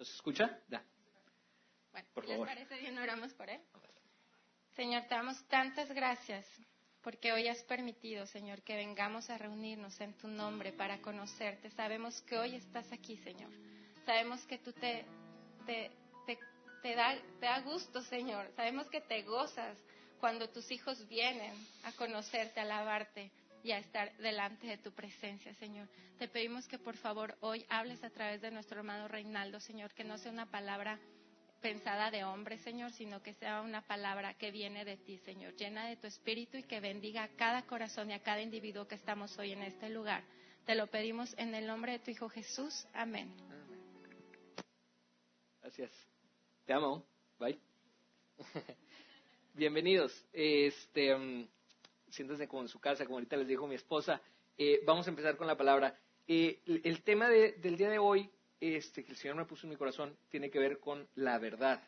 ¿Nos escucha? Da. Bueno, por favor. ¿les parece bien oramos por él? Señor, te damos tantas gracias porque hoy has permitido, Señor, que vengamos a reunirnos en tu nombre para conocerte. Sabemos que hoy estás aquí, Señor. Sabemos que tú te, te, te, da, te da gusto, Señor. Sabemos que te gozas cuando tus hijos vienen a conocerte, a alabarte y a estar delante de tu presencia, Señor. Te pedimos que por favor hoy hables a través de nuestro hermano Reinaldo, Señor, que no sea una palabra pensada de hombre, Señor, sino que sea una palabra que viene de ti, Señor, llena de tu espíritu y que bendiga a cada corazón y a cada individuo que estamos hoy en este lugar. Te lo pedimos en el nombre de tu Hijo Jesús. Amén. Gracias. Te amo. Bye. Bienvenidos. Este, um, siéntense como en su casa, como ahorita les dijo mi esposa. Eh, vamos a empezar con la palabra. Eh, el tema del día de hoy este, que el Señor me puso en mi corazón tiene que ver con la verdad.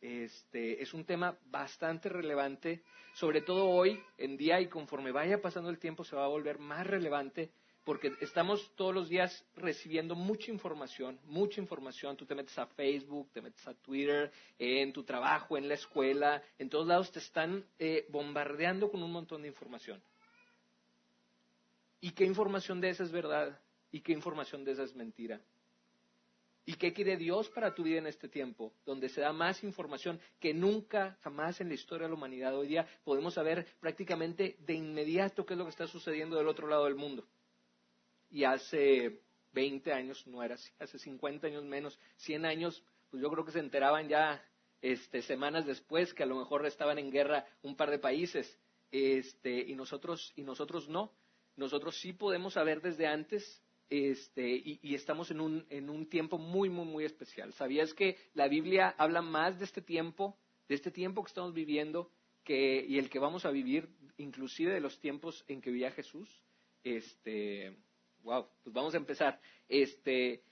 Este, es un tema bastante relevante, sobre todo hoy en día y conforme vaya pasando el tiempo se va a volver más relevante porque estamos todos los días recibiendo mucha información, mucha información. Tú te metes a Facebook, te metes a Twitter, en tu trabajo, en la escuela, en todos lados te están eh, bombardeando con un montón de información. ¿Y qué información de esa es verdad? ¿Y qué información de esa es mentira? ¿Y qué quiere Dios para tu vida en este tiempo? Donde se da más información que nunca, jamás en la historia de la humanidad. Hoy día podemos saber prácticamente de inmediato qué es lo que está sucediendo del otro lado del mundo. Y hace 20 años no era así, hace 50 años menos, 100 años, pues yo creo que se enteraban ya este, semanas después que a lo mejor estaban en guerra un par de países. Este, y nosotros, y nosotros no. Nosotros sí podemos saber desde antes este, y, estamos en un, en un tiempo muy, muy, muy especial. ¿Sabías que la Biblia habla más de este tiempo, de este tiempo que estamos viviendo, que, y el que vamos a vivir, inclusive de los tiempos en que vivía Jesús? Este, wow, pues vamos a empezar. Este,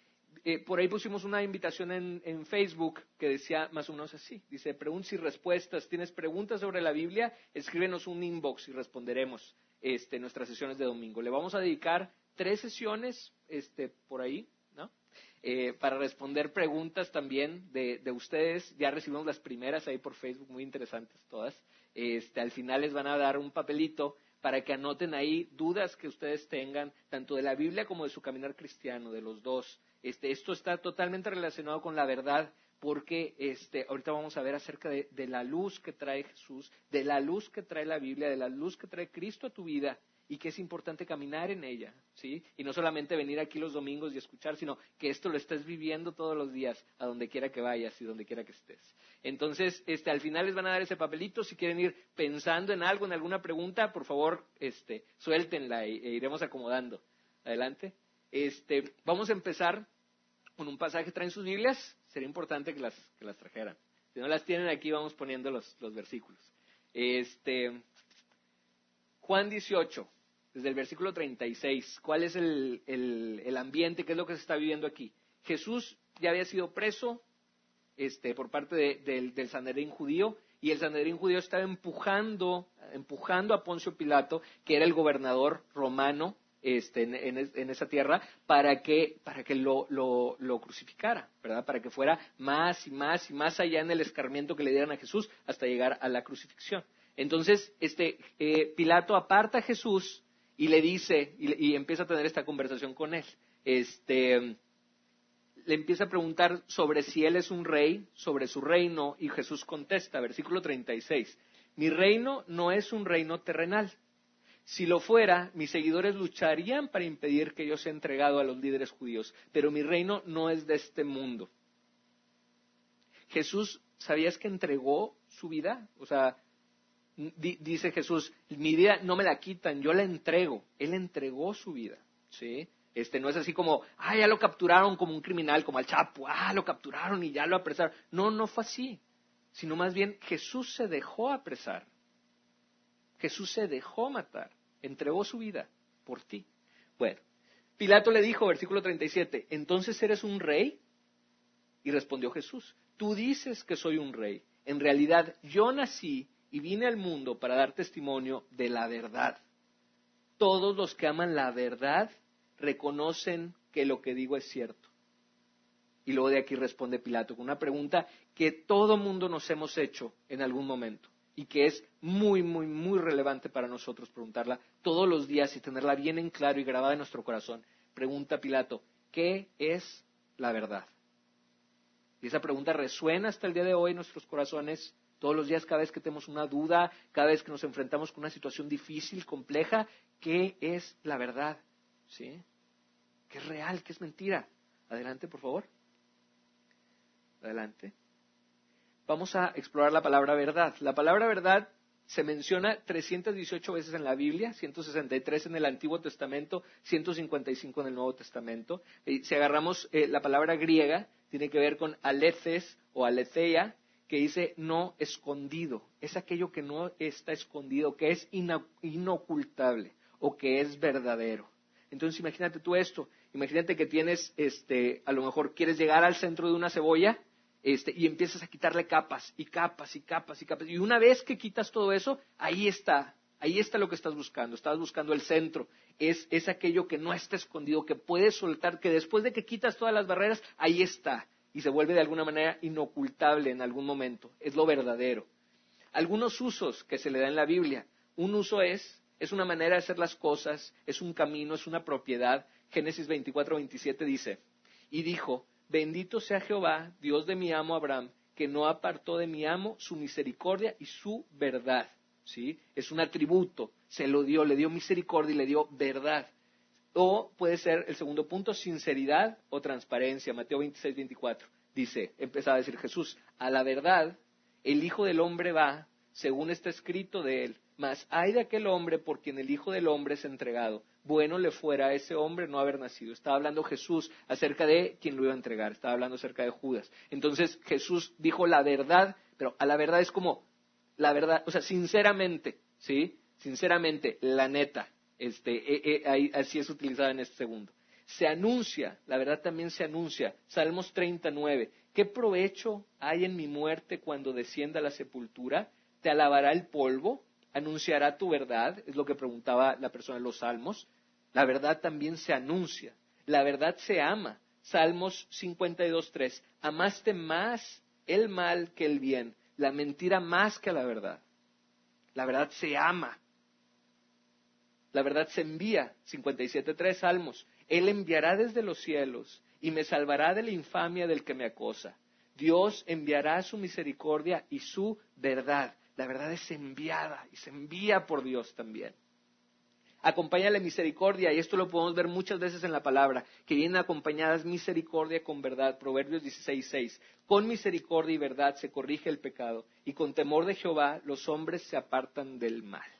eh, por ahí pusimos una invitación en, en, Facebook que decía más o menos así. Dice, preguntas y respuestas. ¿Tienes preguntas sobre la Biblia? Escríbenos un inbox y responderemos este, nuestras sesiones de domingo. Le vamos a dedicar tres sesiones este, por ahí, ¿no? Eh, para responder preguntas también de, ustedes. Ya recibimos las primeras ahí por Facebook, muy interesantes todas. Este, al final les van a dar un papelito para que anoten ahí dudas que ustedes tengan, tanto de la Biblia como de su caminar cristiano, de los dos. Este, esto está totalmente relacionado con la verdad, porque este, ahorita vamos a ver acerca de, de, la luz que trae Jesús, de la luz que trae la Biblia, de la luz que trae Cristo a tu vida y que es importante caminar en ella, ¿sí? Y no solamente venir aquí los domingos y escuchar, sino que esto lo estés viviendo todos los días, a donde quiera que vayas y donde quiera que estés. Entonces, este, al final les van a dar ese papelito, si quieren ir pensando en algo, en alguna pregunta, por favor, este, suéltenla e, e iremos acomodando. Adelante. Este, vamos a empezar con un pasaje, traen sus Biblias, sería importante que las, que las trajeran. Si no las tienen aquí, vamos poniendo los, los versículos. Este, Juan 18 desde el versículo 36. ¿Cuál es el, el, ambiente? ¿Qué es lo que se está viviendo aquí? Jesús ya había sido preso este, por parte del, del Sanedrín judío y el Sanedrín judío estaba empujando, empujando a Poncio Pilato, que era el gobernador romano este, en, en, esa tierra, para que, para que lo, lo, lo, crucificara, ¿verdad? Para que fuera más y más y más allá en el escarmiento que le dieran a Jesús hasta llegar a la crucifixión. Entonces, este, eh, Pilato aparta a Jesús y le dice, y, empieza a tener esta conversación con él. Este, le empieza a preguntar sobre si él es un rey, sobre su reino, y Jesús contesta, versículo 36, mi reino no es un reino terrenal. Si lo fuera, mis seguidores lucharían para impedir que yo sea entregado a los líderes judíos, pero mi reino no es de este mundo. Jesús, ¿sabías que entregó su vida? O sea, dice Jesús, mi vida no me la quitan, yo la entrego. Él entregó su vida, ¿sí? Este, no es así como, ah, ya lo capturaron como un criminal, como al Chapo, ah, lo capturaron y ya lo apresaron. No, no fue así. Sino más bien, Jesús se dejó apresar. Jesús se dejó matar. Entregó su vida por ti. Bueno, Pilato le dijo, versículo 37, ¿entonces eres un rey? Y respondió Jesús, tú dices que soy un rey. En realidad, yo nací y vine al mundo para dar testimonio de la verdad. Todos los que aman la verdad reconocen que lo que digo es cierto. Y luego de aquí responde Pilato con una pregunta que todo mundo nos hemos hecho en algún momento y que es muy, muy, muy relevante para nosotros preguntarla todos los días y tenerla bien en claro y grabada en nuestro corazón. Pregunta Pilato, ¿qué es la verdad? Y esa pregunta resuena hasta el día de hoy en nuestros corazones. Todos los días, cada vez que tenemos una duda, cada vez que nos enfrentamos con una situación difícil, compleja, ¿qué es la verdad? ¿Sí? ¿Qué es real? ¿Qué es mentira? Adelante, por favor. Adelante. Vamos a explorar la palabra verdad. La palabra verdad se menciona 318 veces en la Biblia, 163 en el Antiguo Testamento, 155 en el Nuevo Testamento. si agarramos eh, la palabra griega, tiene que ver con aleces o aletheia, que dice no escondido. Es aquello que no está escondido, que es inocultable o que es verdadero. Entonces imagínate tú esto, imagínate que tienes, este, a lo mejor quieres llegar al centro de una cebolla este, y empiezas a quitarle capas y capas y capas y capas. Y una vez que quitas todo eso, ahí está, ahí está lo que estás buscando. Estás buscando el centro. Es, es aquello que no está escondido, que puedes soltar, que después de que quitas todas las barreras, ahí está. Y se vuelve de alguna manera inocultable en algún momento. Es lo verdadero. Algunos usos que se le da en la Biblia. Un uso es, es una manera de hacer las cosas, es un camino, es una propiedad. Génesis 24, 27 dice, y dijo, Bendito sea Jehová, Dios de mi amo Abraham, que no apartó de mi amo su misericordia y su verdad. ¿Sí? Es un atributo, se lo dio, le dio misericordia y le dio verdad. O puede ser el segundo punto, sinceridad o transparencia. Mateo 26, 24. Dice, empezaba a decir Jesús, a la verdad, el Hijo del Hombre va, según está escrito de él, mas hay de aquel hombre por quien el Hijo del Hombre es entregado. Bueno le fuera a ese hombre no haber nacido. Estaba hablando Jesús acerca de quien lo iba a entregar. Estaba hablando acerca de Judas. Entonces Jesús dijo la verdad, pero a la verdad es como la verdad, o sea, sinceramente, ¿sí? Sinceramente, la neta. Este, eh, eh, así es utilizada en este segundo. Se anuncia, la verdad también se anuncia. Salmos 39. ¿Qué provecho hay en mi muerte cuando descienda a la sepultura? ¿Te alabará el polvo? anunciará tu verdad, es lo que preguntaba la persona en los salmos. La verdad también se anuncia, la verdad se ama. Salmos 52.3, amaste más el mal que el bien, la mentira más que la verdad. La verdad se ama. La verdad se envía, 57.3 Salmos. Él enviará desde los cielos y me salvará de la infamia del que me acosa. Dios enviará su misericordia y su verdad la verdad es enviada y se envía por Dios también. Acompaña la misericordia, y esto lo podemos ver muchas veces en la palabra, que vienen acompañadas misericordia con verdad. Proverbios 16:6. Con misericordia y verdad se corrige el pecado, y con temor de Jehová los hombres se apartan del mal.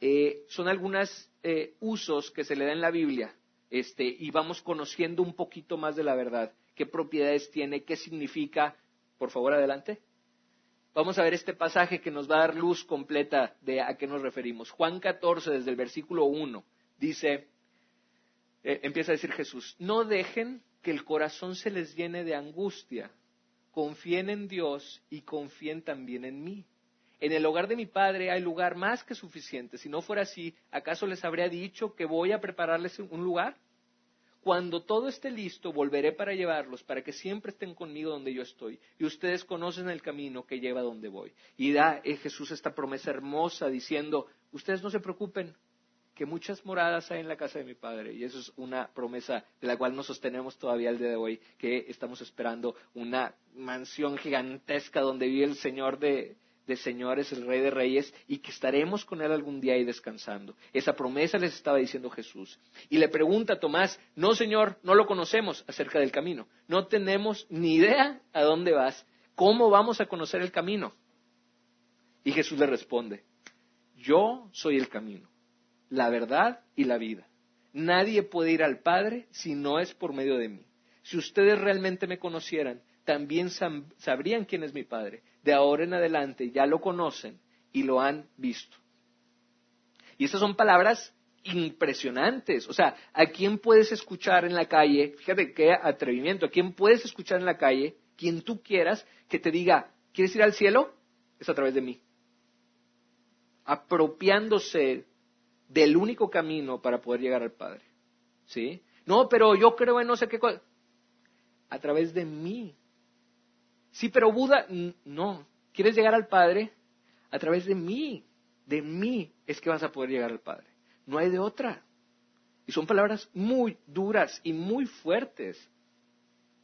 Eh, son algunos eh, usos que se le da en la Biblia, este, y vamos conociendo un poquito más de la verdad. ¿Qué propiedades tiene? ¿Qué significa? Por favor, adelante. Vamos a ver este pasaje que nos va a dar luz completa de a qué nos referimos. Juan 14, desde el versículo 1, dice, eh, empieza a decir Jesús, no dejen que el corazón se les llene de angustia, confíen en Dios y confíen también en mí. En el hogar de mi Padre hay lugar más que suficiente. Si no fuera así, ¿acaso les habría dicho que voy a prepararles un lugar? Cuando todo esté listo, volveré para llevarlos, para que siempre estén conmigo donde yo estoy. Y ustedes conocen el camino que lleva donde voy. Y da eh, Jesús esta promesa hermosa diciendo, ustedes no se preocupen, que muchas moradas hay en la casa de mi Padre. Y eso es una promesa de la cual nos sostenemos todavía el día de hoy, que estamos esperando una mansión gigantesca donde vive el Señor de, de señores, el rey de reyes, y que estaremos con él algún día ahí descansando. Esa promesa les estaba diciendo Jesús. Y le pregunta a Tomás, no señor, no lo conocemos acerca del camino, no tenemos ni idea a dónde vas, ¿cómo vamos a conocer el camino? Y Jesús le responde, yo soy el camino, la verdad y la vida. Nadie puede ir al Padre si no es por medio de mí. Si ustedes realmente me conocieran, también sabrían quién es mi Padre. De ahora en adelante ya lo conocen y lo han visto. Y estas son palabras impresionantes. O sea, ¿a quién puedes escuchar en la calle? Fíjate qué atrevimiento. ¿A quién puedes escuchar en la calle? Quien tú quieras que te diga, ¿quieres ir al cielo? Es a través de mí. Apropiándose del único camino para poder llegar al Padre. ¿Sí? No, pero yo creo en no sé qué cosa. A través de mí. Sí, pero Buda, no. ¿Quieres llegar al Padre? A través de mí. De mí es que vas a poder llegar al Padre. No hay de otra. Y son palabras muy duras y muy fuertes.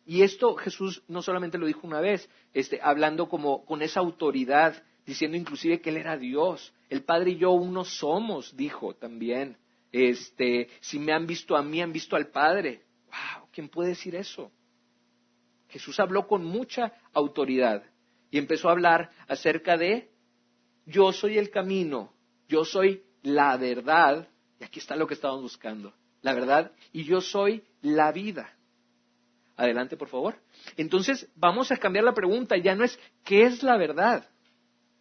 Y esto Jesús no solamente lo dijo una vez, este, hablando como con esa autoridad, diciendo inclusive que Él era Dios. El Padre y yo uno somos, dijo también. Este, si me han visto a mí, han visto al Padre. Wow, ¿quién puede decir eso? Jesús habló con mucha autoridad y empezó a hablar acerca de yo soy el camino, yo soy la verdad, y aquí está lo que estábamos buscando, la verdad, y yo soy la vida. Adelante, por favor. Entonces, vamos a cambiar la pregunta. Ya no es ¿qué es la verdad?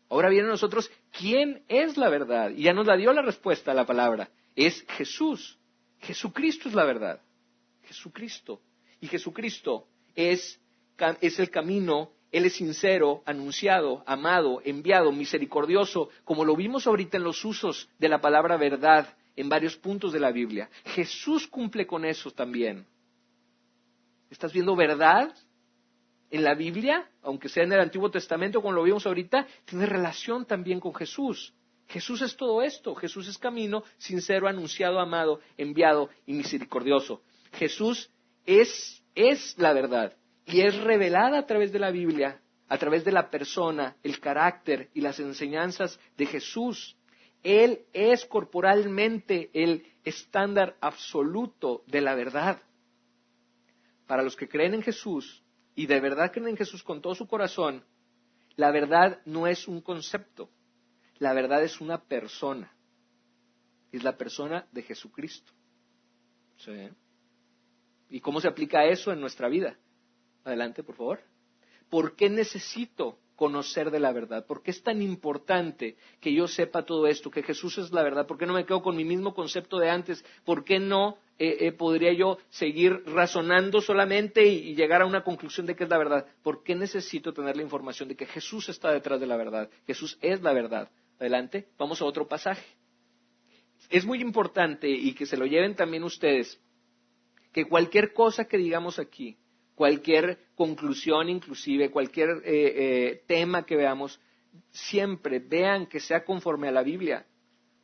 Ahora viene a nosotros ¿quién es la verdad? Y ya nos la dio la respuesta a la palabra. Es Jesús. Jesucristo es la verdad. Jesucristo. Y Jesucristo es, es el camino, Él es sincero, anunciado, amado, enviado, misericordioso, como lo vimos ahorita en los usos de la palabra verdad en varios puntos de la Biblia. Jesús cumple con eso también. ¿Estás viendo verdad en la Biblia? Aunque sea en el Antiguo Testamento, como lo vimos ahorita, tiene relación también con Jesús. Jesús es todo esto. Jesús es camino, sincero, anunciado, amado, enviado y misericordioso. Jesús es, es la verdad y es revelada a través de la Biblia, a través de la persona, el carácter y las enseñanzas de Jesús. Él es corporalmente el estándar absoluto de la verdad para los que creen en Jesús y de verdad creen en Jesús con todo su corazón, la verdad no es un concepto, la verdad es una persona. Es la persona de Jesucristo. ¿Y cómo se aplica eso en nuestra vida? Adelante, por favor. ¿Por qué necesito conocer de la verdad? ¿Por qué es tan importante que yo sepa todo esto, que Jesús es la verdad? ¿Por qué no me quedo con mi mismo concepto de antes? ¿Por qué no eh, eh, podría yo seguir razonando solamente y, llegar a una conclusión de que es la verdad? ¿Por qué necesito tener la información de que Jesús está detrás de la verdad? Jesús es la verdad. Adelante, vamos a otro pasaje. Es muy importante y que se lo lleven también ustedes, que cualquier cosa que digamos aquí, cualquier conclusión inclusive, cualquier eh, eh, tema que veamos, siempre vean que sea conforme a la Biblia.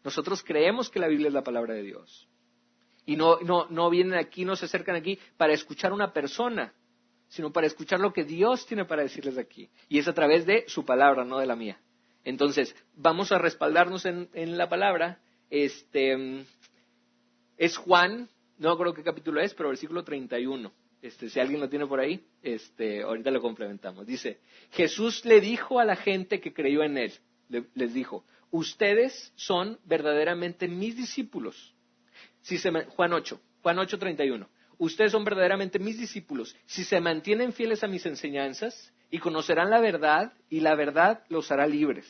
Nosotros creemos que la Biblia es la palabra de Dios. Y no, no, no vienen aquí, no se acercan aquí para escuchar a una persona, sino para escuchar lo que Dios tiene para decirles aquí. Y es a través de su palabra, no de la mía. Entonces, vamos a respaldarnos en, en la palabra. Este, es Juan, no creo qué capítulo es, pero versículo 31. Este, si alguien lo tiene por ahí, este, ahorita lo complementamos. Dice, Jesús le dijo a la gente que creyó en él, les dijo, ustedes son verdaderamente mis discípulos. Si se, Juan 8, Juan 8, 31. Ustedes son verdaderamente mis discípulos si se mantienen fieles a mis enseñanzas y conocerán la verdad y la verdad los hará libres.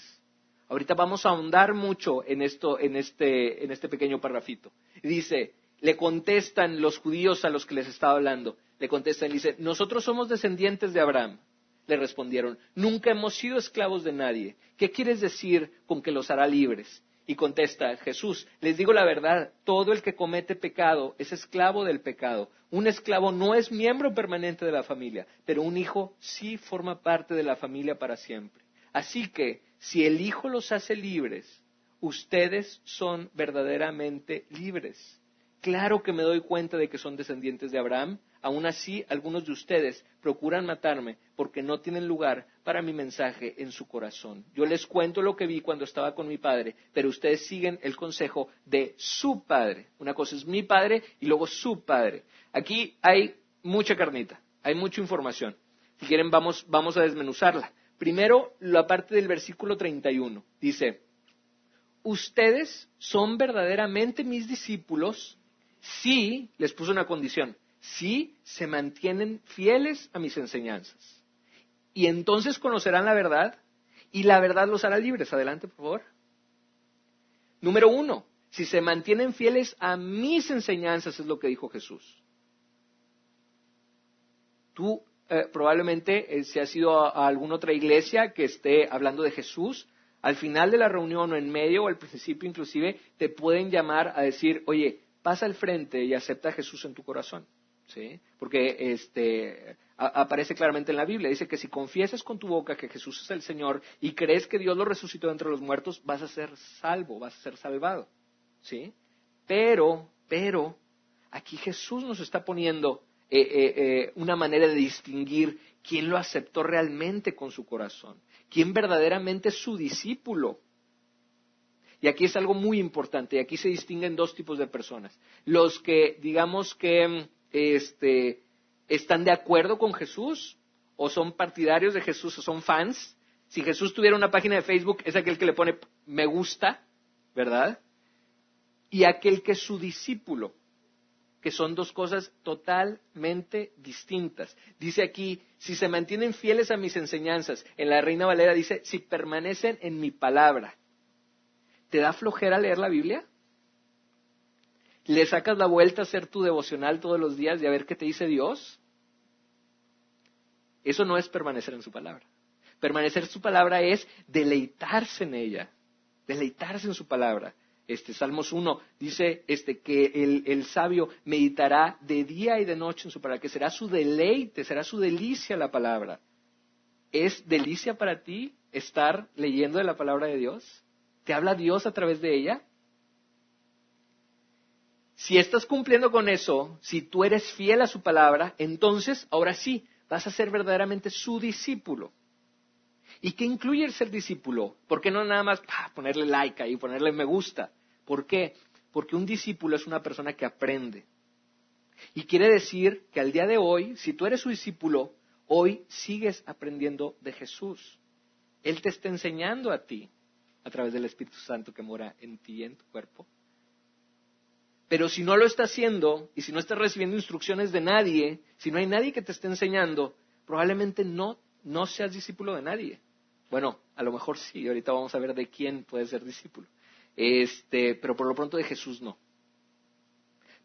Ahorita vamos a ahondar mucho en esto, en este, en este pequeño parrafito. Dice, le contestan los judíos a los que les estaba hablando, le contestan y dice, nosotros somos descendientes de Abraham. Le respondieron, nunca hemos sido esclavos de nadie. ¿Qué quieres decir con que los hará libres? Y contesta Jesús, les digo la verdad, todo el que comete pecado es esclavo del pecado. Un esclavo no es miembro permanente de la familia, pero un hijo sí forma parte de la familia para siempre. Así que, si el hijo los hace libres, ustedes son verdaderamente libres. Claro que me doy cuenta de que son descendientes de Abraham, Aún así, algunos de ustedes procuran matarme porque no tienen lugar para mi mensaje en su corazón. Yo les cuento lo que vi cuando estaba con mi padre, pero ustedes siguen el consejo de su padre. Una cosa es mi padre y luego su padre. Aquí hay mucha carnita, hay mucha información. Si quieren, vamos, vamos a desmenuzarla. Primero, la parte del versículo 31. Dice, ustedes son verdaderamente mis discípulos si, les puso una condición, si se mantienen fieles a mis enseñanzas. Y entonces conocerán la verdad y la verdad los hará libres. Adelante, por favor. Número uno, si se mantienen fieles a mis enseñanzas, es lo que dijo Jesús. Tú eh, probablemente, eh, si has ido a, alguna otra iglesia que esté hablando de Jesús, al final de la reunión o en medio o al principio inclusive, te pueden llamar a decir, oye, pasa al frente y acepta a Jesús en tu corazón. ¿sí? Porque este, aparece claramente en la Biblia. Dice que si confiesas con tu boca que Jesús es el Señor y crees que Dios lo resucitó entre los muertos, vas a ser salvo, vas a ser salvado. ¿sí? Pero, pero, aquí Jesús nos está poniendo eh, eh, eh, una manera de distinguir quién lo aceptó realmente con su corazón, quién verdaderamente es su discípulo. Y aquí es algo muy importante, y aquí se distinguen dos tipos de personas. Los que, digamos que, este, están de acuerdo con Jesús, o son partidarios de Jesús, o son fans. Si Jesús tuviera una página de Facebook, es aquel que le pone me gusta, ¿verdad? Y aquel que es su discípulo, que son dos cosas totalmente distintas. Dice aquí, si se mantienen fieles a mis enseñanzas, en la Reina Valera dice, si permanecen en mi palabra. ¿Te da flojera leer la Biblia? ¿Le sacas la vuelta a hacer tu devocional todos los días y a ver qué te dice Dios? Eso no es permanecer en su palabra. Permanecer en su palabra es deleitarse en ella, deleitarse en su palabra. Este Salmos 1 dice este, que el, el, sabio meditará de día y de noche en su palabra, que será su deleite, será su delicia la palabra. ¿Es delicia para ti estar leyendo de la palabra de Dios? ¿Te habla Dios a través de ella? Si estás cumpliendo con eso, si tú eres fiel a su palabra, entonces ahora sí, vas a ser verdaderamente su discípulo. ¿Y qué incluye el ser discípulo? ¿Por qué no nada más ponerle like ahí, ponerle me gusta? ¿Por qué? Porque un discípulo es una persona que aprende. Y quiere decir que al día de hoy, si tú eres su discípulo, hoy sigues aprendiendo de Jesús. Él te está enseñando a ti a través del Espíritu Santo que mora en ti en tu cuerpo. Pero si no lo está haciendo y si no estás recibiendo instrucciones de nadie, si no hay nadie que te esté enseñando, probablemente no, no seas discípulo de nadie. Bueno, a lo mejor sí, ahorita vamos a ver de quién puede ser discípulo. Este, pero por lo pronto de Jesús no.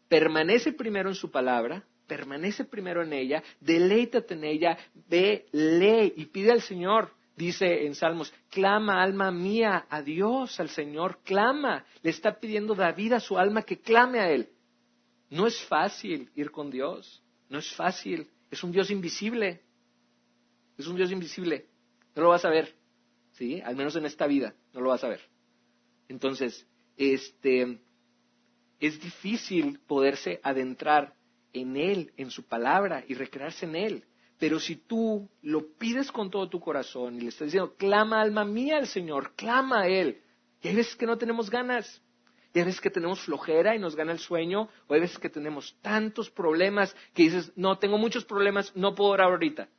Permanece primero en su palabra, permanece primero en ella, deleítate en ella, ve, lee y pide al Señor dice en Salmos, clama alma mía a Dios, al Señor, clama. Le está pidiendo David a su alma que clame a Él. No es fácil ir con Dios, no es fácil, es un Dios invisible, es un Dios invisible, no lo vas a ver, ¿sí? Al menos en esta vida, no lo vas a ver. Entonces, este, es difícil poderse adentrar en Él, en su palabra y recrearse en Él. Pero si tú lo pides con todo tu corazón y le estás diciendo, clama alma mía al Señor, clama a Él, y hay veces que no tenemos ganas, y hay veces que tenemos flojera y nos gana el sueño, o hay veces que tenemos tantos problemas que dices, no, tengo muchos problemas, no puedo orar ahorita.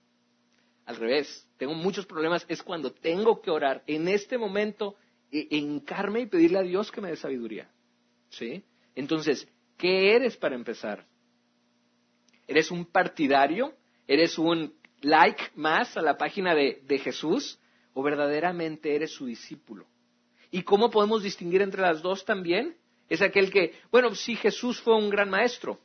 Al revés, tengo muchos problemas, es cuando tengo que orar en este momento, e encarme y pedirle a Dios que me dé sabiduría. ¿Sí? Entonces, ¿qué eres para empezar? ¿Eres un partidario ¿Eres un like más a la página de, Jesús o verdaderamente eres su discípulo? ¿Y cómo podemos distinguir entre las dos también? Es aquel que, bueno, sí, Jesús fue un gran maestro,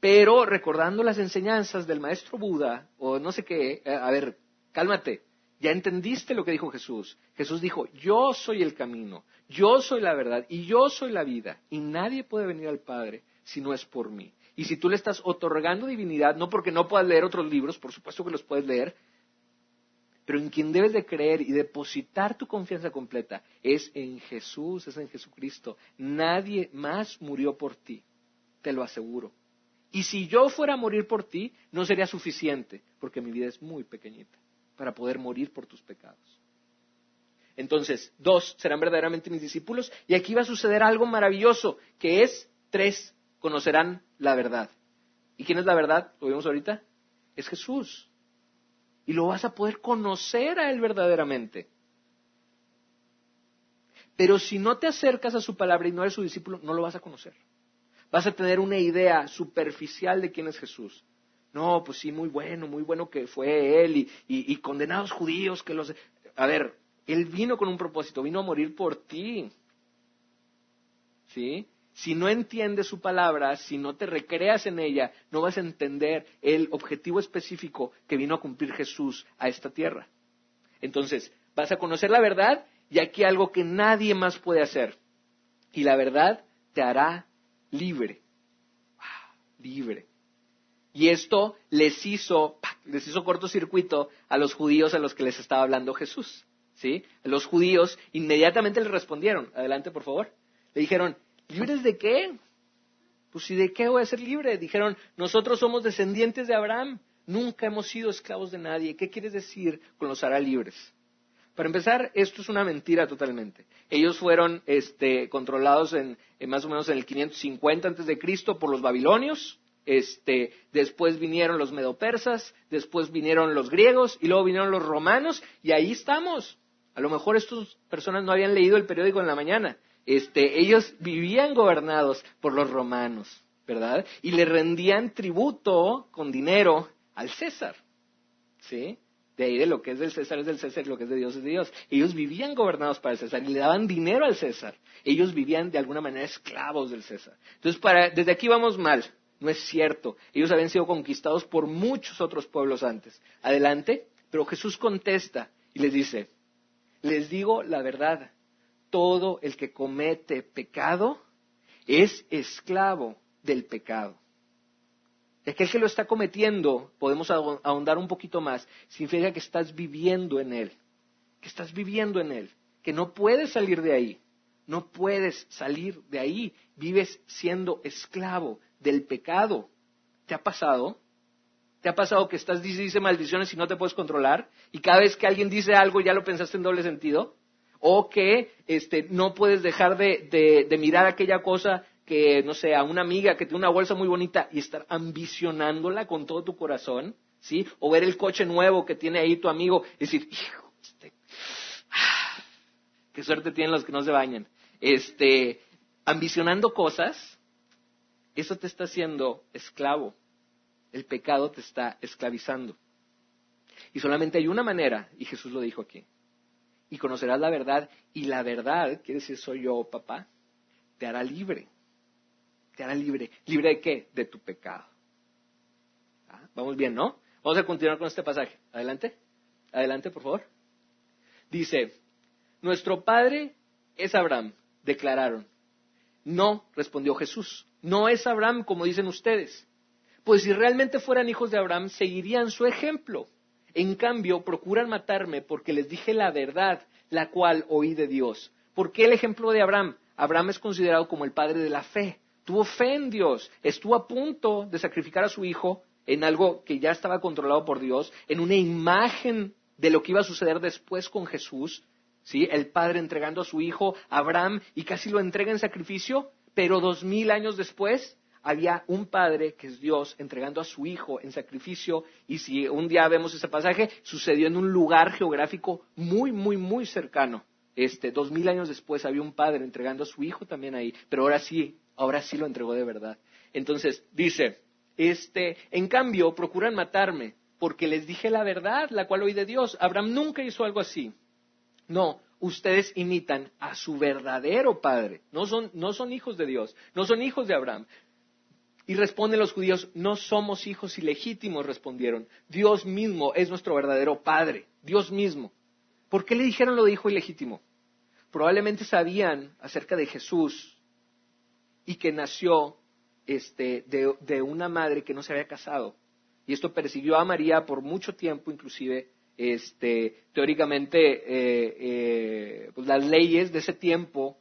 pero recordando las enseñanzas del maestro Buda, o no sé qué, eh, a ver, cálmate, ya entendiste lo que dijo Jesús. Jesús dijo, yo soy el camino, yo soy la verdad y yo soy la vida, y nadie puede venir al Padre si no es por mí. Y si tú le estás otorgando divinidad, no porque no puedas leer otros libros, por supuesto que los puedes leer, pero en quien debes de creer y depositar tu confianza completa es en Jesús, es en Jesucristo. Nadie más murió por ti, te lo aseguro. Y si yo fuera a morir por ti, no sería suficiente, porque mi vida es muy pequeñita para poder morir por tus pecados. Entonces, dos serán verdaderamente mis discípulos y aquí va a suceder algo maravilloso, que es tres conocerán la verdad. ¿Y quién es la verdad? Lo vimos ahorita. Es Jesús. Y lo vas a poder conocer a Él verdaderamente. Pero si no te acercas a su palabra y no eres su discípulo, no lo vas a conocer. Vas a tener una idea superficial de quién es Jesús. No, pues sí, muy bueno, muy bueno que fue Él y, y condenados judíos que los... A ver, Él vino con un propósito, vino a morir por ti. ¿Sí? Si no entiendes su palabra, si no te recreas en ella, no vas a entender el objetivo específico que vino a cumplir Jesús a esta tierra. Entonces, vas a conocer la verdad y aquí algo que nadie más puede hacer. Y la verdad te hará libre. libre. Y esto les hizo, les hizo cortocircuito a los judíos a los que les estaba hablando Jesús. ¿Sí? Los judíos inmediatamente le respondieron. Adelante, por favor. Le dijeron, ¿libres de qué? Pues ¿y de qué voy a ser libre? Dijeron, nosotros somos descendientes de Abraham, nunca hemos sido esclavos de nadie. ¿Qué quieres decir con los hará libres? Para empezar, esto es una mentira totalmente. Ellos fueron este, controlados en, más o menos en el 550 antes de Cristo por los babilonios. Este, después vinieron los medopersas, después vinieron los griegos y luego vinieron los romanos y ahí estamos. A lo mejor estas personas no habían leído el periódico en la mañana, este, ellos vivían gobernados por los romanos, ¿verdad? Y le rendían tributo con dinero al César, ¿sí? De ahí de lo que es del César es del César lo que es de Dios es de Dios. Ellos vivían gobernados para el César y le daban dinero al César. Ellos vivían de alguna manera esclavos del César. Entonces, para, desde aquí vamos mal. No es cierto. Ellos habían sido conquistados por muchos otros pueblos antes. Adelante. Pero Jesús contesta y les dice, les digo la verdad todo el que comete pecado es esclavo del pecado. Aquel que lo está cometiendo, podemos ahondar un poquito más, significa que estás viviendo en él, que estás viviendo en él, que no puedes salir de ahí, no puedes salir de ahí, vives siendo esclavo del pecado. ¿Te ha pasado? ¿Te ha pasado que estás dice, dice maldiciones y no te puedes controlar? Y cada vez que alguien dice algo ya lo pensaste en doble sentido? O que este, no puedes dejar de, mirar aquella cosa que, no sé, a una amiga que tiene una bolsa muy bonita y estar ambicionándola con todo tu corazón, ¿sí? O ver el coche nuevo que tiene ahí tu amigo y decir, hijo, este, qué suerte tienen los que no se bañan. Este, ambicionando cosas, eso te está haciendo esclavo. El pecado te está esclavizando. Y solamente hay una manera, y Jesús lo dijo aquí, y conocerás la verdad. Y la verdad, quiere decir soy yo, papá, te hará libre. Te hará libre. ¿Libre de qué? De tu pecado. ¿Ah? Vamos bien, ¿no? Vamos a continuar con este pasaje. Adelante. Adelante, por favor. Dice, nuestro padre es Abraham, declararon. No, respondió Jesús. No es Abraham como dicen ustedes. Pues si realmente fueran hijos de Abraham, seguirían su ejemplo. En cambio, procuran matarme porque les dije la verdad, la cual oí de Dios. ¿Por qué el ejemplo de Abraham? Abraham es considerado como el padre de la fe. Tuvo fe en Dios, estuvo a punto de sacrificar a su hijo en algo que ya estaba controlado por Dios, en una imagen de lo que iba a suceder después con Jesús, ¿sí? El padre entregando a su hijo, Abraham, y casi lo entrega en sacrificio, pero dos mil años después había un padre, que es Dios, entregando a su hijo en sacrificio, y si un día vemos ese pasaje, sucedió en un lugar geográfico muy, muy, muy cercano. Este, dos mil años después había un padre entregando a su hijo también ahí, pero ahora sí, ahora sí lo entregó de verdad. Entonces, dice, este, en cambio, procuran matarme, porque les dije la verdad, la cual oí de Dios. Abraham nunca hizo algo así. No, ustedes imitan a su verdadero padre. No son, no son hijos de Dios, no son hijos de Abraham. Y responden los judíos, no somos hijos ilegítimos, respondieron. Dios mismo es nuestro verdadero Padre, Dios mismo. ¿Por qué le dijeron lo de hijo ilegítimo? Probablemente sabían acerca de Jesús y que nació este, de, una madre que no se había casado. Y esto persiguió a María por mucho tiempo, inclusive este, teóricamente eh, eh, pues las leyes de ese tiempo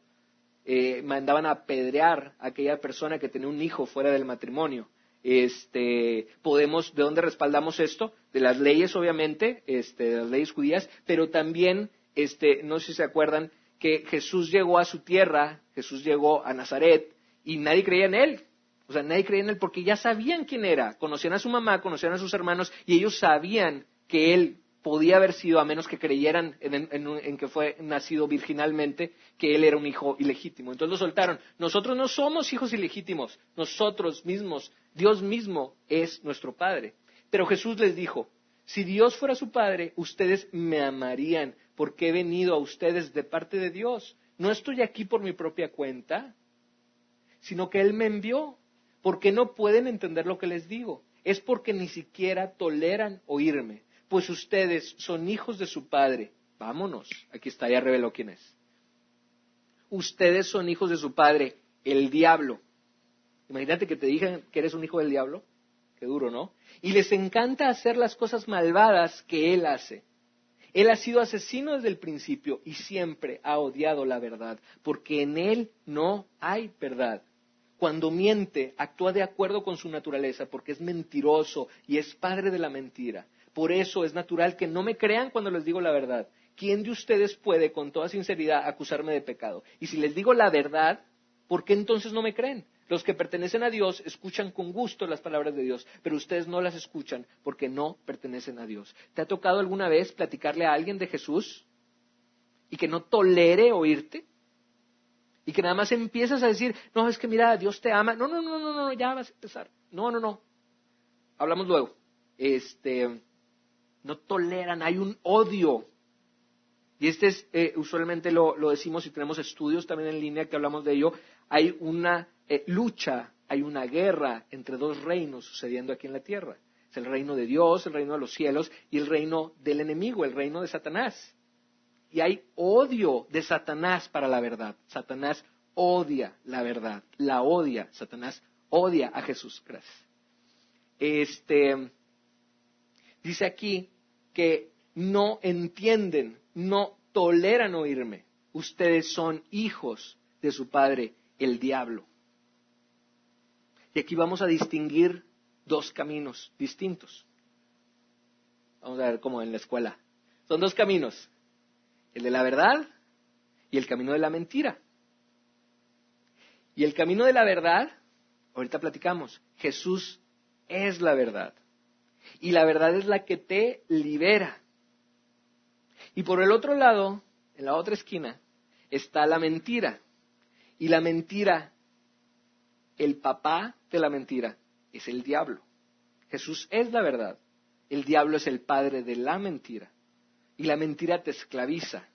eh, mandaban a apedrear a aquella persona que tenía un hijo fuera del matrimonio. Este, podemos, ¿de dónde respaldamos esto? De las leyes, obviamente, este, de las leyes judías, pero también, este, no sé si se acuerdan, que Jesús llegó a su tierra, Jesús llegó a Nazaret, y nadie creía en él. O sea, nadie creía en él porque ya sabían quién era. Conocían a su mamá, conocían a sus hermanos, y ellos sabían que él podía haber sido, a menos que creyeran en, que fue nacido virginalmente, que él era un hijo ilegítimo. Entonces lo soltaron. Nosotros no somos hijos ilegítimos, nosotros mismos, Dios mismo es nuestro Padre. Pero Jesús les dijo, si Dios fuera su Padre, ustedes me amarían, porque he venido a ustedes de parte de Dios. No estoy aquí por mi propia cuenta, sino que Él me envió, porque no pueden entender lo que les digo. Es porque ni siquiera toleran oírme pues ustedes son hijos de su padre. Vámonos, aquí está, ya reveló quién es. Ustedes son hijos de su padre, el diablo. Imagínate que te digan que eres un hijo del diablo. Qué duro, ¿no? Y les encanta hacer las cosas malvadas que él hace. Él ha sido asesino desde el principio y siempre ha odiado la verdad, porque en él no hay verdad. Cuando miente, actúa de acuerdo con su naturaleza, porque es mentiroso y es padre de la mentira. Por eso es natural que no me crean cuando les digo la verdad. ¿Quién de ustedes puede con toda sinceridad acusarme de pecado? Y si les digo la verdad, ¿por qué entonces no me creen? Los que pertenecen a Dios escuchan con gusto las palabras de Dios, pero ustedes no las escuchan porque no pertenecen a Dios. ¿Te ha tocado alguna vez platicarle a alguien de Jesús y que no tolere oírte? Y que nada más empiezas a decir, no, es que mira, Dios te ama. No, no, no, no, no, ya vas a empezar. No, no, no. Hablamos luego. Este, no toleran, hay un odio. Y este es, eh, usualmente lo, decimos y tenemos estudios también en línea que hablamos de ello. Hay una eh, lucha, hay una guerra entre dos reinos sucediendo aquí en la tierra. Es el reino de Dios, el reino de los cielos y el reino del enemigo, el reino de Satanás. Y hay odio de Satanás para la verdad. Satanás odia la verdad, la odia. Satanás odia a Jesús. Gracias. Este, dice aquí que no entienden, no toleran oírme. Ustedes son hijos de su padre, el diablo. Y aquí vamos a distinguir dos caminos distintos. Vamos a ver cómo en la escuela. Son dos caminos. El de la verdad y el camino de la mentira. Y el camino de la verdad, ahorita platicamos, Jesús es la verdad. Y la verdad es la que te libera. Y por el otro lado, en la otra esquina, está la mentira. Y la mentira el papá de la mentira es el diablo. Jesús es la verdad. El diablo es el padre de la mentira. Y la mentira te esclaviza.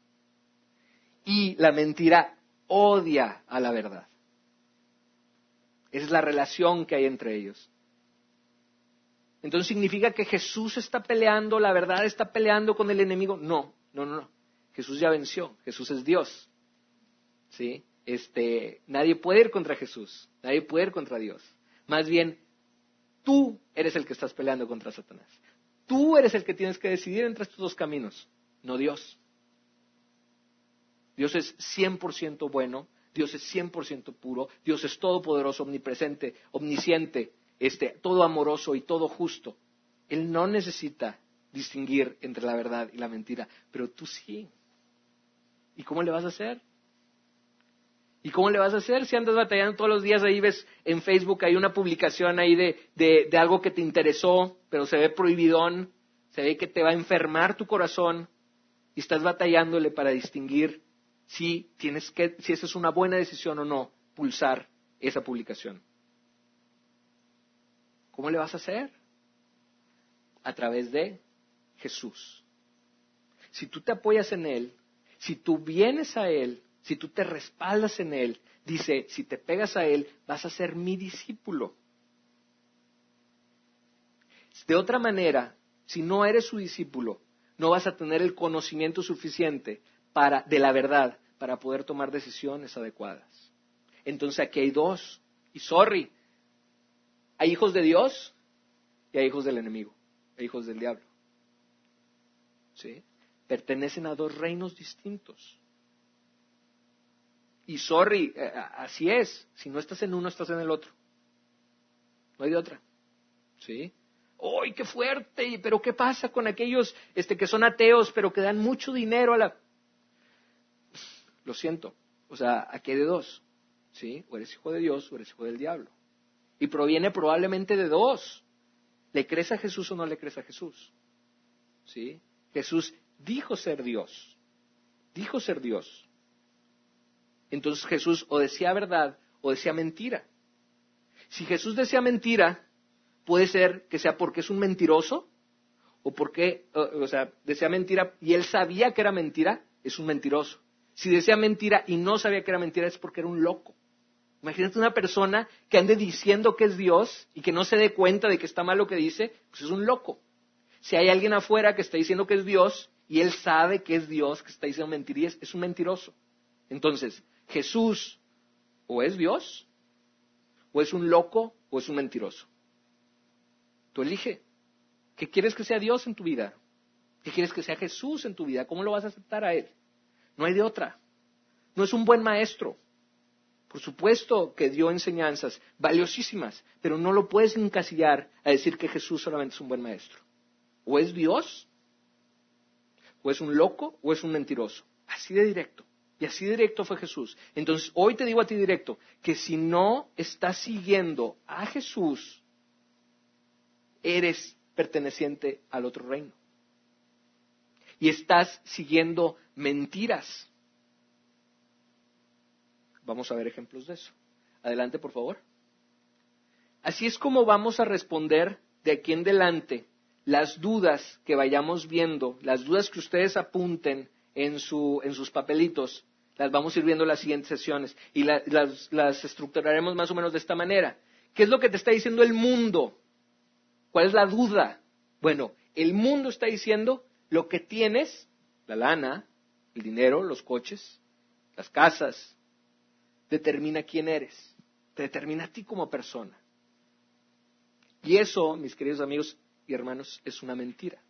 Y la mentira odia a la verdad. Esa es la relación que hay entre ellos. Entonces significa que Jesús está peleando, la verdad está peleando con el enemigo. No, no, no, no. Jesús ya venció. Jesús es Dios. ¿Sí? este, nadie puede ir contra Jesús, nadie puede ir contra Dios. Más bien, tú eres el que estás peleando contra Satanás. Tú eres el que tienes que decidir entre estos dos caminos, no Dios. Dios es 100% bueno, Dios es 100% puro, Dios es todopoderoso, omnipresente, omnisciente, este, todo amoroso y todo justo. Él no necesita distinguir entre la verdad y la mentira, pero tú sí. ¿Y cómo le vas a hacer? ¿Y cómo le vas a hacer si andas batallando todos los días? Ahí ves en Facebook, hay una publicación ahí de, de, algo que te interesó, pero se ve prohibidón, se ve que te va a enfermar tu corazón y estás batallándole para distinguir si, tienes que, si esa es una buena decisión o no, pulsar esa publicación. ¿Cómo le vas a hacer? A través de Jesús. Si tú te apoyas en Él, si tú vienes a Él, si tú te respaldas en Él, dice, si te pegas a Él, vas a ser mi discípulo. De otra manera, si no eres su discípulo, no vas a tener el conocimiento suficiente para, de la verdad para poder tomar decisiones adecuadas. Entonces aquí hay dos. Y sorry, hay hijos de Dios y hay hijos del enemigo, hay hijos del diablo. ¿Sí? Pertenecen a dos reinos distintos. Y sorry, eh, así es. Si no estás en uno, estás en el otro. No hay de otra. ¿Sí? ¡Ay, qué fuerte! Pero ¿qué pasa con aquellos este, que son ateos, pero que dan mucho dinero a la... Lo siento. O sea, aquí hay de dos. ¿Sí? O eres hijo de Dios o eres hijo del diablo. Y proviene probablemente de dos. ¿Le crees a Jesús o no le crees a Jesús? ¿Sí? Jesús dijo ser Dios. Dijo ser Dios. Entonces Jesús o decía verdad o decía mentira. Si Jesús decía mentira, puede ser que sea porque es un mentiroso o porque, o sea, decía mentira y él sabía que era mentira, es un mentiroso. Si decía mentira y no sabía que era mentira, es porque era un loco. Imagínate una persona que ande diciendo que es Dios y que no se dé cuenta de que está mal lo que dice, pues es un loco. Si hay alguien afuera que está diciendo que es Dios y él sabe que es Dios, que está diciendo mentirías, es un mentiroso. Entonces, Jesús o es Dios o es un loco o es un mentiroso. Tú elige. ¿Qué quieres que sea Dios en tu vida? ¿Qué quieres que sea Jesús en tu vida? ¿Cómo lo vas a aceptar a Él? No hay de otra. No es un buen maestro. Por supuesto que dio enseñanzas valiosísimas, pero no lo puedes encasillar a decir que Jesús solamente es un buen maestro. O es Dios, o es un loco, o es un mentiroso. Así de directo. Y así directo fue Jesús. Entonces, hoy te digo a ti directo, que si no estás siguiendo a Jesús, eres perteneciente al otro reino. Y estás siguiendo mentiras. Vamos a ver ejemplos de eso. Adelante, por favor. Así es como vamos a responder de aquí en adelante las dudas que vayamos viendo, las dudas que ustedes apunten en, sus papelitos, las vamos a ir viendo en las siguientes sesiones y las, las estructuraremos más o menos de esta manera. ¿Qué es lo que te está diciendo el mundo? ¿Cuál es la duda? Bueno, el mundo está diciendo lo que tienes, la lana, el dinero, los coches, las casas, determina quién eres, te determina a ti como persona. Y eso, mis queridos amigos y hermanos, es una mentira.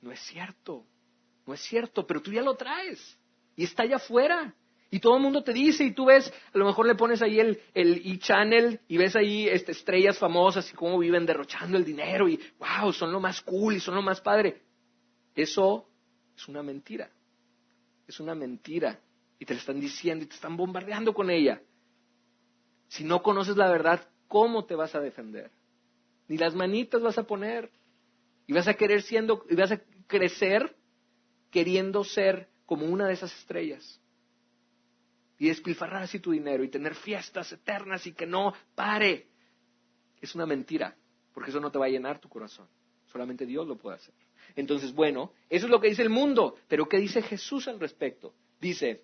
No es cierto, no es cierto, pero tú ya lo traes y está allá afuera. Y todo el mundo te dice, y tú ves, a lo mejor le pones ahí el, el e-channel y ves ahí este, estrellas famosas y cómo viven derrochando el dinero y wow, son lo más cool y son lo más padre. Eso es una mentira. Es una mentira. Y te lo están diciendo y te están bombardeando con ella. Si no conoces la verdad, ¿cómo te vas a defender? Ni las manitas vas a poner. Y vas a querer siendo, y vas a crecer queriendo ser como una de esas estrellas y despilfarrar así tu dinero y tener fiestas eternas y que no pare. Es una mentira, porque eso no te va a llenar tu corazón. Solamente Dios lo puede hacer. Entonces, bueno, eso es lo que dice el mundo, pero ¿qué dice Jesús al respecto? Dice,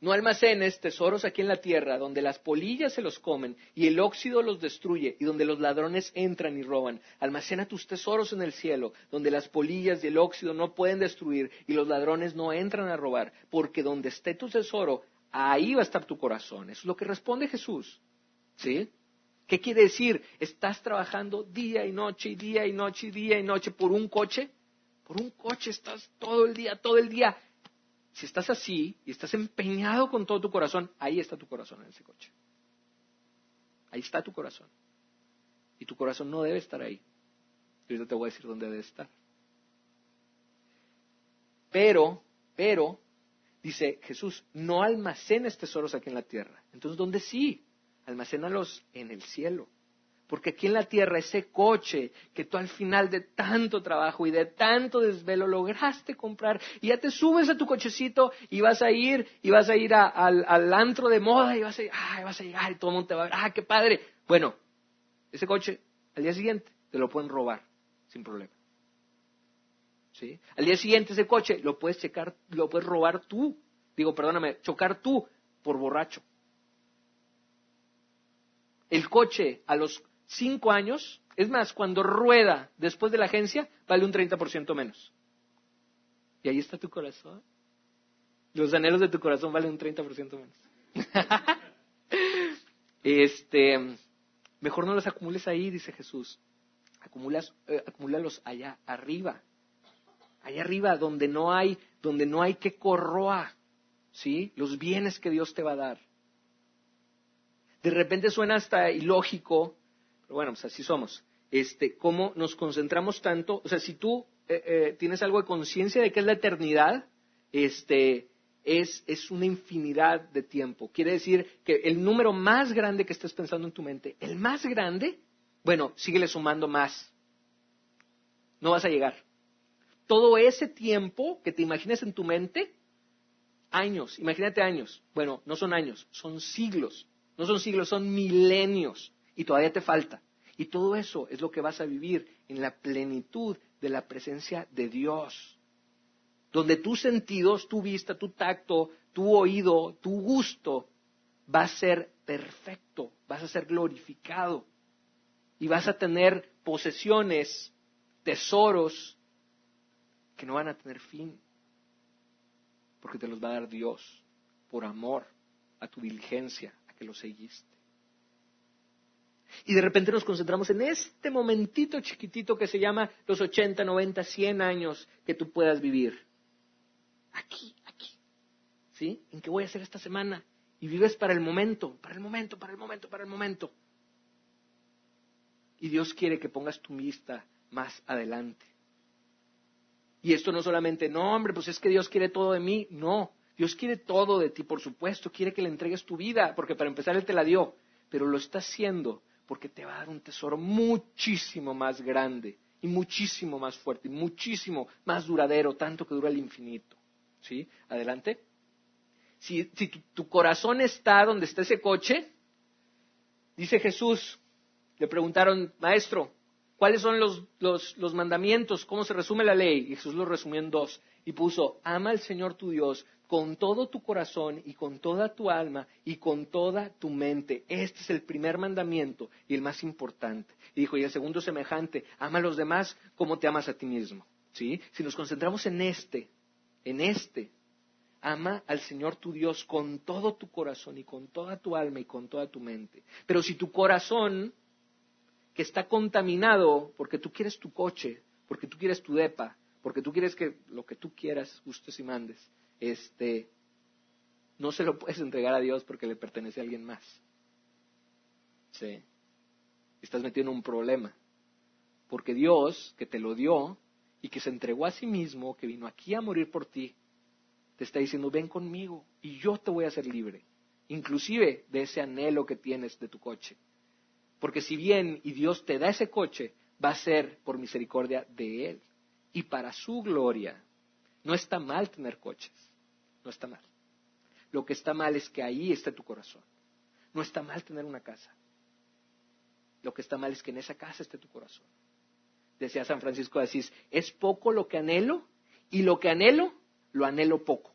no almacenes tesoros aquí en la tierra, donde las polillas se los comen y el óxido los destruye y donde los ladrones entran y roban. Almacena tus tesoros en el cielo, donde las polillas y el óxido no pueden destruir y los ladrones no entran a robar, porque donde esté tu tesoro, ahí va a estar tu corazón. Eso es lo que responde Jesús. ¿Sí? ¿Qué quiere decir? ¿Estás trabajando día y noche y día y noche y día y noche por un coche? Por un coche estás todo el día, todo el día. Si estás así y estás empeñado con todo tu corazón, ahí está tu corazón en ese coche. Ahí está tu corazón. Y tu corazón no debe estar ahí. Y ahorita te voy a decir dónde debe estar. Pero, pero, dice Jesús, no almacenes tesoros aquí en la tierra. Entonces, ¿dónde sí? Almacénalos en el cielo. Porque aquí en la tierra ese coche que tú al final de tanto trabajo y de tanto desvelo lograste comprar y ya te subes a tu cochecito y vas a ir y vas a ir al, antro de moda y vas a, ay, vas a llegar y todo el mundo te va a ver, ah, qué padre. Bueno, ese coche al día siguiente te lo pueden robar sin problema. Al día siguiente ese coche lo puedes checar, lo puedes robar tú. Digo, perdóname, chocar tú por borracho. El coche a los cinco años, es más, cuando rueda después de la agencia, vale un 30% menos. Y ahí está tu corazón. Los anhelos de tu corazón valen un 30% menos. este, mejor no los acumules ahí, dice Jesús. Acumulas, eh, acumúlalos allá arriba allá arriba donde no hay, donde no hay que corroa, ¿sí? Los bienes que Dios te va a dar. De repente suena hasta ilógico, pero bueno, pues así somos. Este, cómo nos concentramos tanto, o sea, si tú eh, eh, tienes algo de conciencia de que es la eternidad, este, es, es, una infinidad de tiempo. Quiere decir que el número más grande que estés pensando en tu mente, el más grande, bueno, síguele sumando más. No vas a llegar todo ese tiempo que te imagines en tu mente, años, imagínate años. Bueno, no son años, son siglos. No son siglos, son milenios. Y todavía te falta. Y todo eso es lo que vas a vivir en la plenitud de la presencia de Dios. Donde tus sentidos, tu vista, tu tacto, tu oído, tu gusto, va a ser perfecto, vas a ser glorificado. Y vas a tener posesiones, tesoros que no van a tener fin, porque te los va a dar Dios por amor a tu diligencia, a que lo seguiste. Y de repente nos concentramos en este momentito chiquitito que se llama los 80, 90, 100 años que tú puedas vivir. Aquí, aquí. ¿Sí? ¿En qué voy a hacer esta semana? Y vives para el momento, para el momento, para el momento, para el momento. Y Dios quiere que pongas tu vista más adelante. Y esto no solamente, no, hombre, pues es que Dios quiere todo de mí. No, Dios quiere todo de ti, por supuesto. Quiere que le entregues tu vida, porque para empezar Él te la dio. Pero lo está haciendo porque te va a dar un tesoro muchísimo más grande y muchísimo más fuerte y muchísimo más duradero, tanto que dura el infinito. ¿Sí? Adelante. Si, tu corazón está donde está ese coche, dice Jesús, le preguntaron, maestro, ¿cuáles son los, mandamientos? ¿Cómo se resume la ley? Y Jesús lo resumió en dos. Y puso, ama al Señor tu Dios con todo tu corazón y con toda tu alma y con toda tu mente. Este es el primer mandamiento y el más importante. Y dijo, y el segundo semejante, ama a los demás como te amas a ti mismo. ¿Sí? Si nos concentramos en este, en este, ama al Señor tu Dios con todo tu corazón y con toda tu alma y con toda tu mente. Pero si tu corazón que está contaminado porque tú quieres tu coche, porque tú quieres tu depa, porque tú quieres que lo que tú quieras, gustes y mandes, este, no se lo puedes entregar a Dios porque le pertenece a alguien más. Sí. Estás metido en un problema. Porque Dios, que te lo dio y que se entregó a sí mismo, que vino aquí a morir por ti, te está diciendo, ven conmigo y yo te voy a hacer libre, inclusive de ese anhelo que tienes de tu coche. Porque si bien y Dios te da ese coche, va a ser por misericordia de Él y para su gloria. No está mal tener coches, no está mal. Lo que está mal es que ahí esté tu corazón. No está mal tener una casa. Lo que está mal es que en esa casa esté tu corazón. Decía San Francisco de Asís, es poco lo que anhelo y lo que anhelo, lo anhelo poco.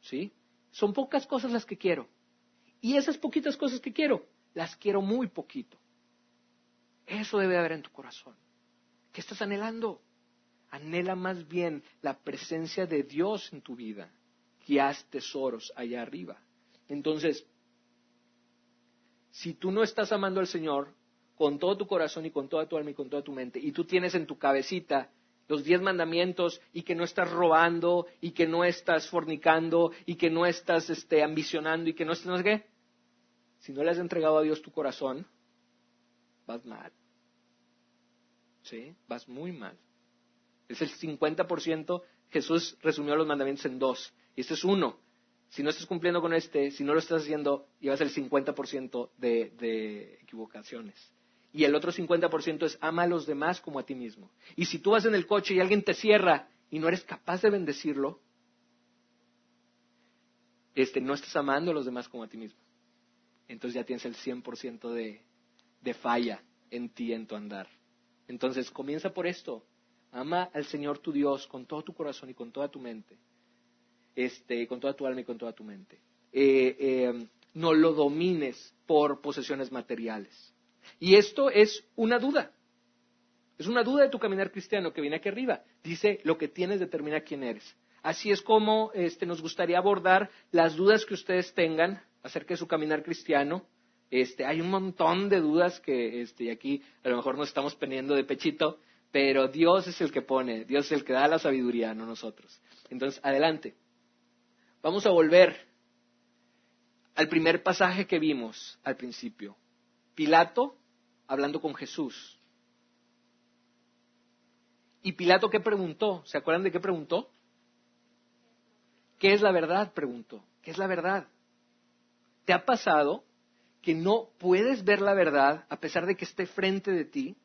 ¿Sí? Son pocas cosas las que quiero. Y esas poquitas cosas que quiero, las quiero muy poquito. Eso debe haber en tu corazón. ¿Qué estás anhelando? Anhela más bien la presencia de Dios en tu vida, que haz tesoros allá arriba. Entonces, si tú no estás amando al Señor con todo tu corazón y con toda tu alma y con toda tu mente, y tú tienes en tu cabecita los diez mandamientos y que no estás robando y que no estás fornicando y que no estás este, ambicionando y que no estás, qué, si no le has entregado a Dios tu corazón, vas mal. ¿Sí? Vas muy mal. Es el 50%, Jesús resumió los mandamientos en dos. Y este es uno. Si no estás cumpliendo con este, si no lo estás haciendo, llevas el 50% de, de equivocaciones. Y el otro 50% es ama a los demás como a ti mismo. Y si tú vas en el coche y alguien te cierra y no eres capaz de bendecirlo, este, no estás amando a los demás como a ti mismo entonces ya tienes el 100% de, de falla en ti, en tu andar. Entonces comienza por esto. Ama al Señor tu Dios con todo tu corazón y con toda tu mente. Este, con toda tu alma y con toda tu mente. Eh, eh, no lo domines por posesiones materiales. Y esto es una duda. Es una duda de tu caminar cristiano que viene aquí arriba. Dice, lo que tienes determina quién eres. Así es como este, nos gustaría abordar las dudas que ustedes tengan acerca de su caminar cristiano. Este, hay un montón de dudas que este, aquí a lo mejor nos estamos poniendo de pechito, pero Dios es el que pone, Dios es el que da la sabiduría, no nosotros. Entonces, adelante. Vamos a volver al primer pasaje que vimos al principio. Pilato hablando con Jesús. ¿Y Pilato qué preguntó? ¿Se acuerdan de qué preguntó? ¿Qué es la verdad? Preguntó. ¿Qué es la verdad? ¿Te ha pasado que no puedes ver la verdad a pesar de que esté frente de ti?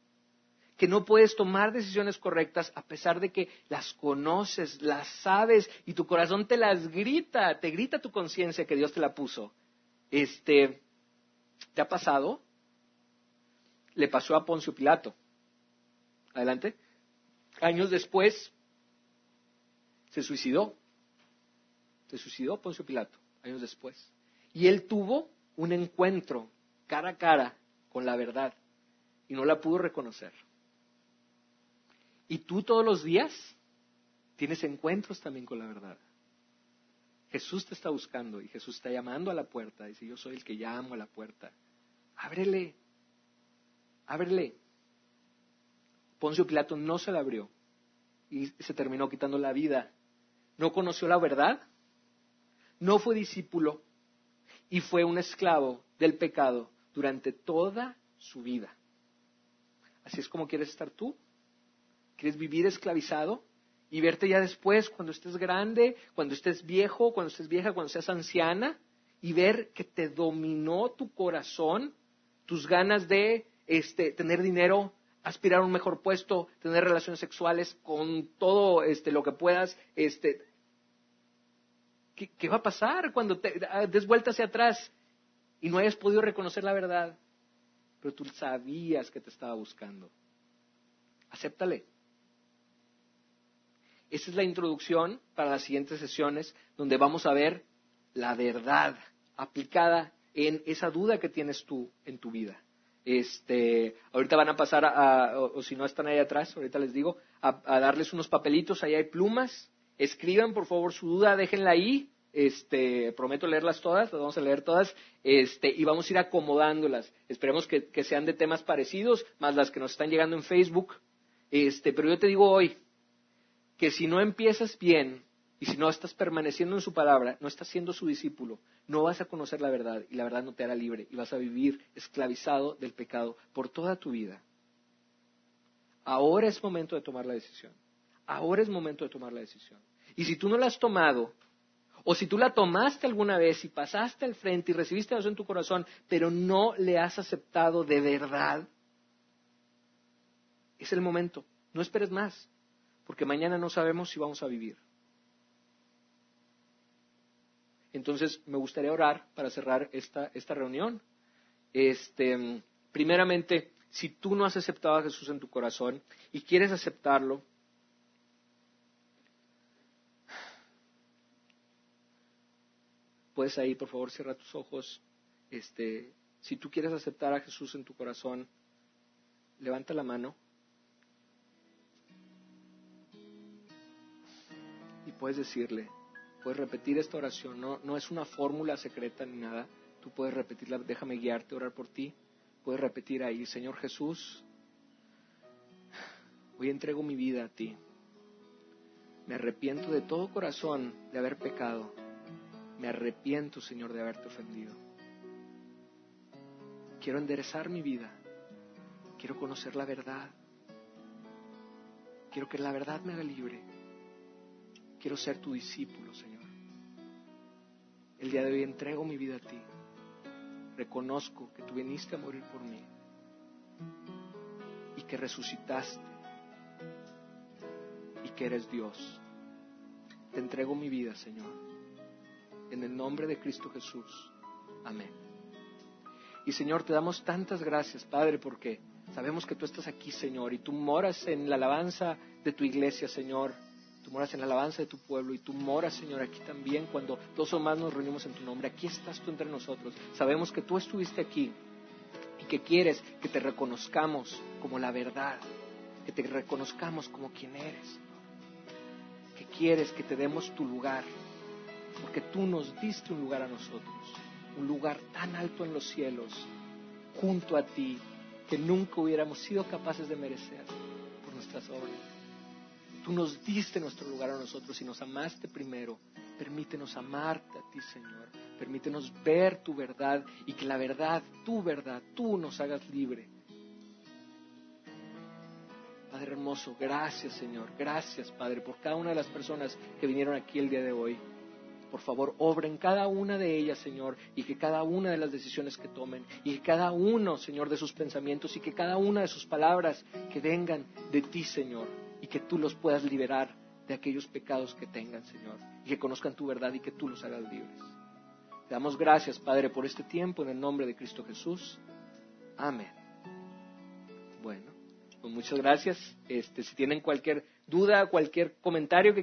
Que no puedes tomar decisiones correctas a pesar de que las conoces, las sabes y tu corazón te las grita, te grita tu conciencia que Dios te la puso. Este, ¿te ha pasado? Le pasó a Poncio Pilato. Adelante. Años después se suicidó. Se suicidó Poncio Pilato, años después. Y él tuvo un encuentro cara a cara con la verdad y no la pudo reconocer. Y tú todos los días tienes encuentros también con la verdad. Jesús te está buscando y Jesús está llamando a la puerta. Dice, yo soy el que llamo a la puerta. Ábrele. ábrele. Poncio Pilato no se la abrió y se terminó quitando la vida. No conoció la verdad, no fue discípulo y fue un esclavo del pecado durante toda su vida. Así es como quieres estar tú. ¿Quieres vivir esclavizado? Y verte ya después, cuando estés grande, cuando estés viejo, cuando estés vieja, cuando seas anciana, y ver que te dominó tu corazón, tus ganas de este, tener dinero, aspirar a un mejor puesto, tener relaciones sexuales con todo este, lo que puedas. Este, ¿qué, ¿Qué va a pasar cuando te des vuelta hacia atrás y no hayas podido reconocer la verdad? Pero tú sabías que te estaba buscando. Acéptale. Esa es la introducción para las siguientes sesiones, donde vamos a ver la verdad aplicada en esa duda que tienes tú en tu vida. Este, ahorita van a pasar, a, o, si no están ahí atrás, ahorita les digo, a, darles unos papelitos, ahí hay plumas, escriban por favor su duda, déjenla ahí, este, prometo leerlas todas, las vamos a leer todas, este, y vamos a ir acomodándolas. Esperemos que, que, sean de temas parecidos, más las que nos están llegando en Facebook. Este, pero yo te digo hoy, que si no empiezas bien y si no estás permaneciendo en su palabra, no estás siendo su discípulo, no vas a conocer la verdad y la verdad no te hará libre y vas a vivir esclavizado del pecado por toda tu vida. Ahora es momento de tomar la decisión. Ahora es momento de tomar la decisión. Y si tú no la has tomado, o si tú la tomaste alguna vez y pasaste al frente y recibiste eso en tu corazón, pero no le has aceptado de verdad, es el momento. No esperes más porque mañana no sabemos si vamos a vivir. Entonces, me gustaría orar para cerrar esta, esta reunión. Este, primeramente, si tú no has aceptado a Jesús en tu corazón y quieres aceptarlo, puedes ahí, por favor, cierra tus ojos. Este, si tú quieres aceptar a Jesús en tu corazón, levanta la mano. Puedes decirle, puedes repetir esta oración, no, no es una fórmula secreta ni nada, tú puedes repetirla, déjame guiarte, orar por ti, puedes repetir ahí, Señor Jesús, hoy entrego mi vida a ti, me arrepiento de todo corazón de haber pecado, me arrepiento, Señor, de haberte ofendido, quiero enderezar mi vida, quiero conocer la verdad, quiero que la verdad me haga libre. Quiero ser tu discípulo, Señor. El día de hoy entrego mi vida a ti. Reconozco que tú viniste a morir por mí y que resucitaste y que eres Dios. Te entrego mi vida, Señor. En el nombre de Cristo Jesús. Amén. Y Señor, te damos tantas gracias, Padre, porque sabemos que tú estás aquí, Señor, y tú moras en la alabanza de tu iglesia, Señor Tú moras en la alabanza de tu pueblo y tú moras, Señor, aquí también cuando dos o más nos reunimos en tu nombre. Aquí estás tú entre nosotros. Sabemos que tú estuviste aquí y que quieres que te reconozcamos como la verdad, que te reconozcamos como quien eres, que quieres que te demos tu lugar, porque tú nos diste un lugar a nosotros, un lugar tan alto en los cielos, junto a ti, que nunca hubiéramos sido capaces de merecer por nuestras obras. Tú nos diste nuestro lugar a nosotros y nos amaste primero. Permítenos amarte a ti, Señor. Permítenos ver tu verdad y que la verdad, tu verdad, tú nos hagas libre. Padre hermoso, gracias, Señor. Gracias, Padre, por cada una de las personas que vinieron aquí el día de hoy. Por favor, obra en cada una de ellas, Señor, y que cada una de las decisiones que tomen, y que cada uno, Señor, de sus pensamientos, y que cada una de sus palabras que vengan de ti, Señor, y que tú los puedas liberar de aquellos pecados que tengan, Señor, y que conozcan tu verdad y que tú los hagas libres. Te damos gracias, Padre, por este tiempo en el nombre de Cristo Jesús. Amén. Bueno, pues muchas gracias. Este, si tienen cualquier duda, cualquier comentario que